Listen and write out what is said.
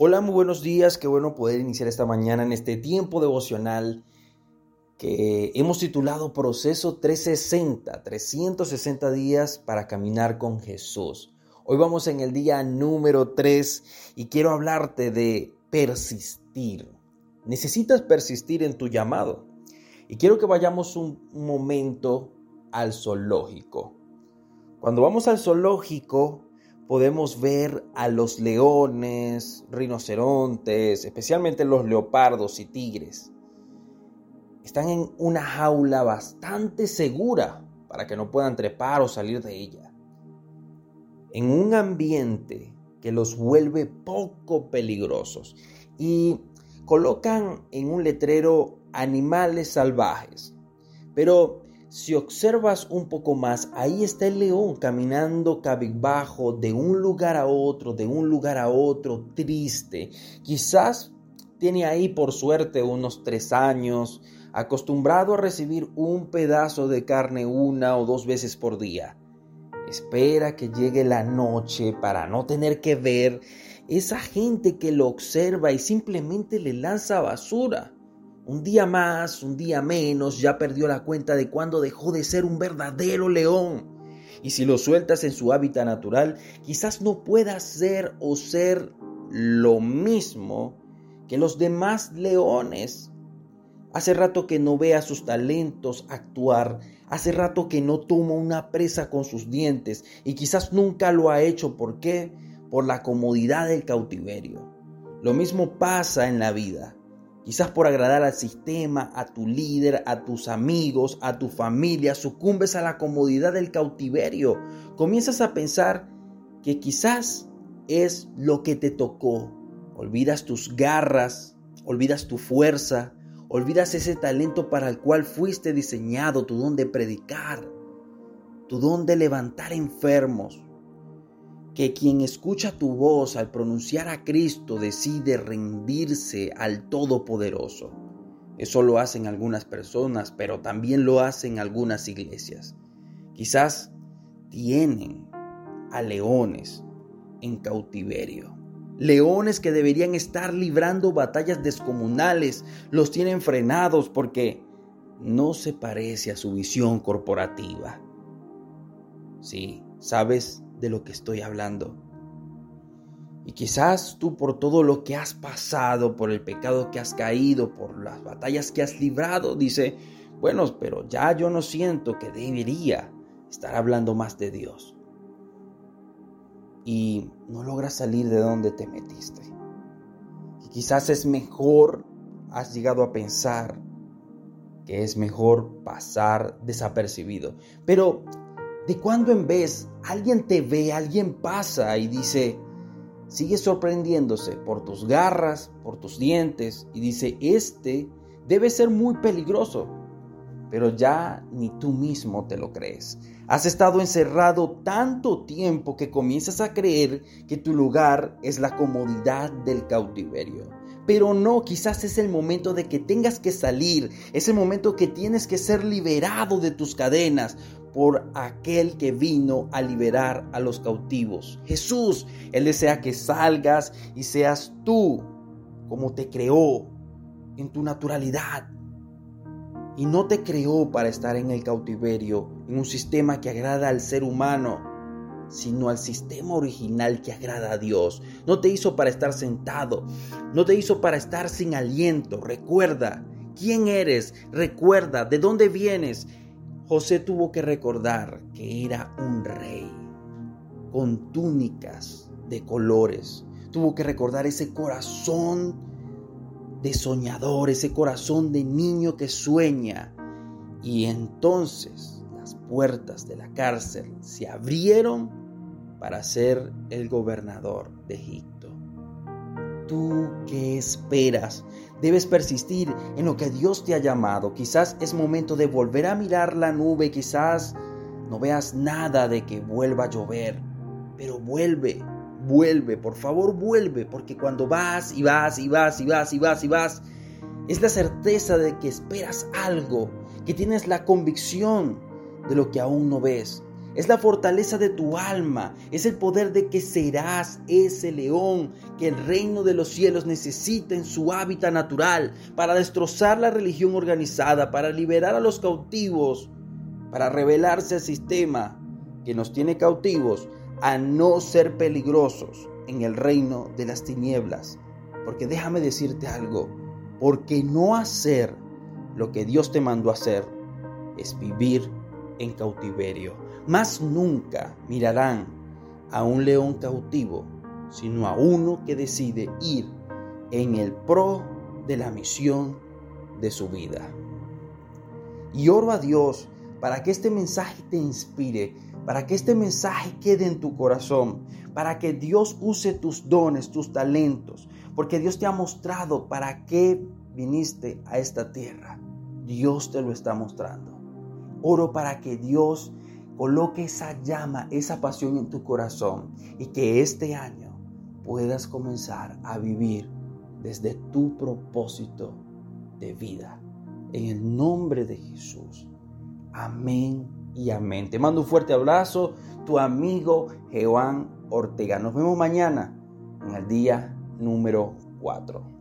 Hola, muy buenos días. Qué bueno poder iniciar esta mañana en este tiempo devocional que hemos titulado Proceso 360, 360 días para caminar con Jesús. Hoy vamos en el día número 3 y quiero hablarte de persistir. Necesitas persistir en tu llamado. Y quiero que vayamos un momento al zoológico. Cuando vamos al zoológico, podemos ver a los leones, rinocerontes, especialmente los leopardos y tigres. Están en una jaula bastante segura para que no puedan trepar o salir de ella. En un ambiente que los vuelve poco peligrosos. Y colocan en un letrero animales salvajes. Pero si observas un poco más, ahí está el león caminando cabizbajo de un lugar a otro, de un lugar a otro, triste. Quizás tiene ahí por suerte unos tres años, acostumbrado a recibir un pedazo de carne una o dos veces por día. Espera que llegue la noche para no tener que ver esa gente que lo observa y simplemente le lanza basura. Un día más, un día menos, ya perdió la cuenta de cuándo dejó de ser un verdadero león. Y si lo sueltas en su hábitat natural, quizás no pueda ser o ser lo mismo que los demás leones. Hace rato que no ve a sus talentos actuar, hace rato que no toma una presa con sus dientes y quizás nunca lo ha hecho. ¿Por qué? Por la comodidad del cautiverio. Lo mismo pasa en la vida. Quizás por agradar al sistema, a tu líder, a tus amigos, a tu familia, sucumbes a la comodidad del cautiverio. Comienzas a pensar que quizás es lo que te tocó. Olvidas tus garras, olvidas tu fuerza, olvidas ese talento para el cual fuiste diseñado, tu don de predicar, tu don de levantar enfermos, que quien escucha tu voz al pronunciar a Cristo decide rendirse al Todopoderoso. Eso lo hacen algunas personas, pero también lo hacen algunas iglesias. Quizás tienen a leones en cautiverio. Leones que deberían estar librando batallas descomunales, los tienen frenados porque no se parece a su visión corporativa. Sí, sabes, de lo que estoy hablando. Y quizás tú por todo lo que has pasado, por el pecado que has caído, por las batallas que has librado, dice, bueno, pero ya yo no siento que debería estar hablando más de Dios. Y no logras salir de donde te metiste. Y quizás es mejor, has llegado a pensar que es mejor pasar desapercibido. Pero de cuando en vez alguien te ve, alguien pasa y dice, sigue sorprendiéndose por tus garras, por tus dientes y dice, este debe ser muy peligroso, pero ya ni tú mismo te lo crees. Has estado encerrado tanto tiempo que comienzas a creer que tu lugar es la comodidad del cautiverio. Pero no, quizás es el momento de que tengas que salir, es el momento que tienes que ser liberado de tus cadenas por aquel que vino a liberar a los cautivos. Jesús, Él desea que salgas y seas tú como te creó en tu naturalidad. Y no te creó para estar en el cautiverio, en un sistema que agrada al ser humano sino al sistema original que agrada a Dios. No te hizo para estar sentado, no te hizo para estar sin aliento. Recuerda quién eres, recuerda de dónde vienes. José tuvo que recordar que era un rey con túnicas de colores. Tuvo que recordar ese corazón de soñador, ese corazón de niño que sueña. Y entonces puertas de la cárcel se abrieron para ser el gobernador de Egipto. ¿Tú qué esperas? Debes persistir en lo que Dios te ha llamado. Quizás es momento de volver a mirar la nube, quizás no veas nada de que vuelva a llover, pero vuelve, vuelve, por favor vuelve, porque cuando vas y vas y vas y vas y vas y vas, es la certeza de que esperas algo, que tienes la convicción de lo que aún no ves. Es la fortaleza de tu alma, es el poder de que serás ese león que el reino de los cielos necesita en su hábitat natural para destrozar la religión organizada, para liberar a los cautivos, para rebelarse al sistema que nos tiene cautivos a no ser peligrosos en el reino de las tinieblas. Porque déjame decirte algo, porque no hacer lo que Dios te mandó a hacer es vivir en cautiverio. Más nunca mirarán a un león cautivo, sino a uno que decide ir en el pro de la misión de su vida. Y oro a Dios para que este mensaje te inspire, para que este mensaje quede en tu corazón, para que Dios use tus dones, tus talentos, porque Dios te ha mostrado para qué viniste a esta tierra. Dios te lo está mostrando. Oro para que Dios coloque esa llama, esa pasión en tu corazón y que este año puedas comenzar a vivir desde tu propósito de vida. En el nombre de Jesús. Amén y amén. Te mando un fuerte abrazo, tu amigo Jehová Ortega. Nos vemos mañana en el día número 4.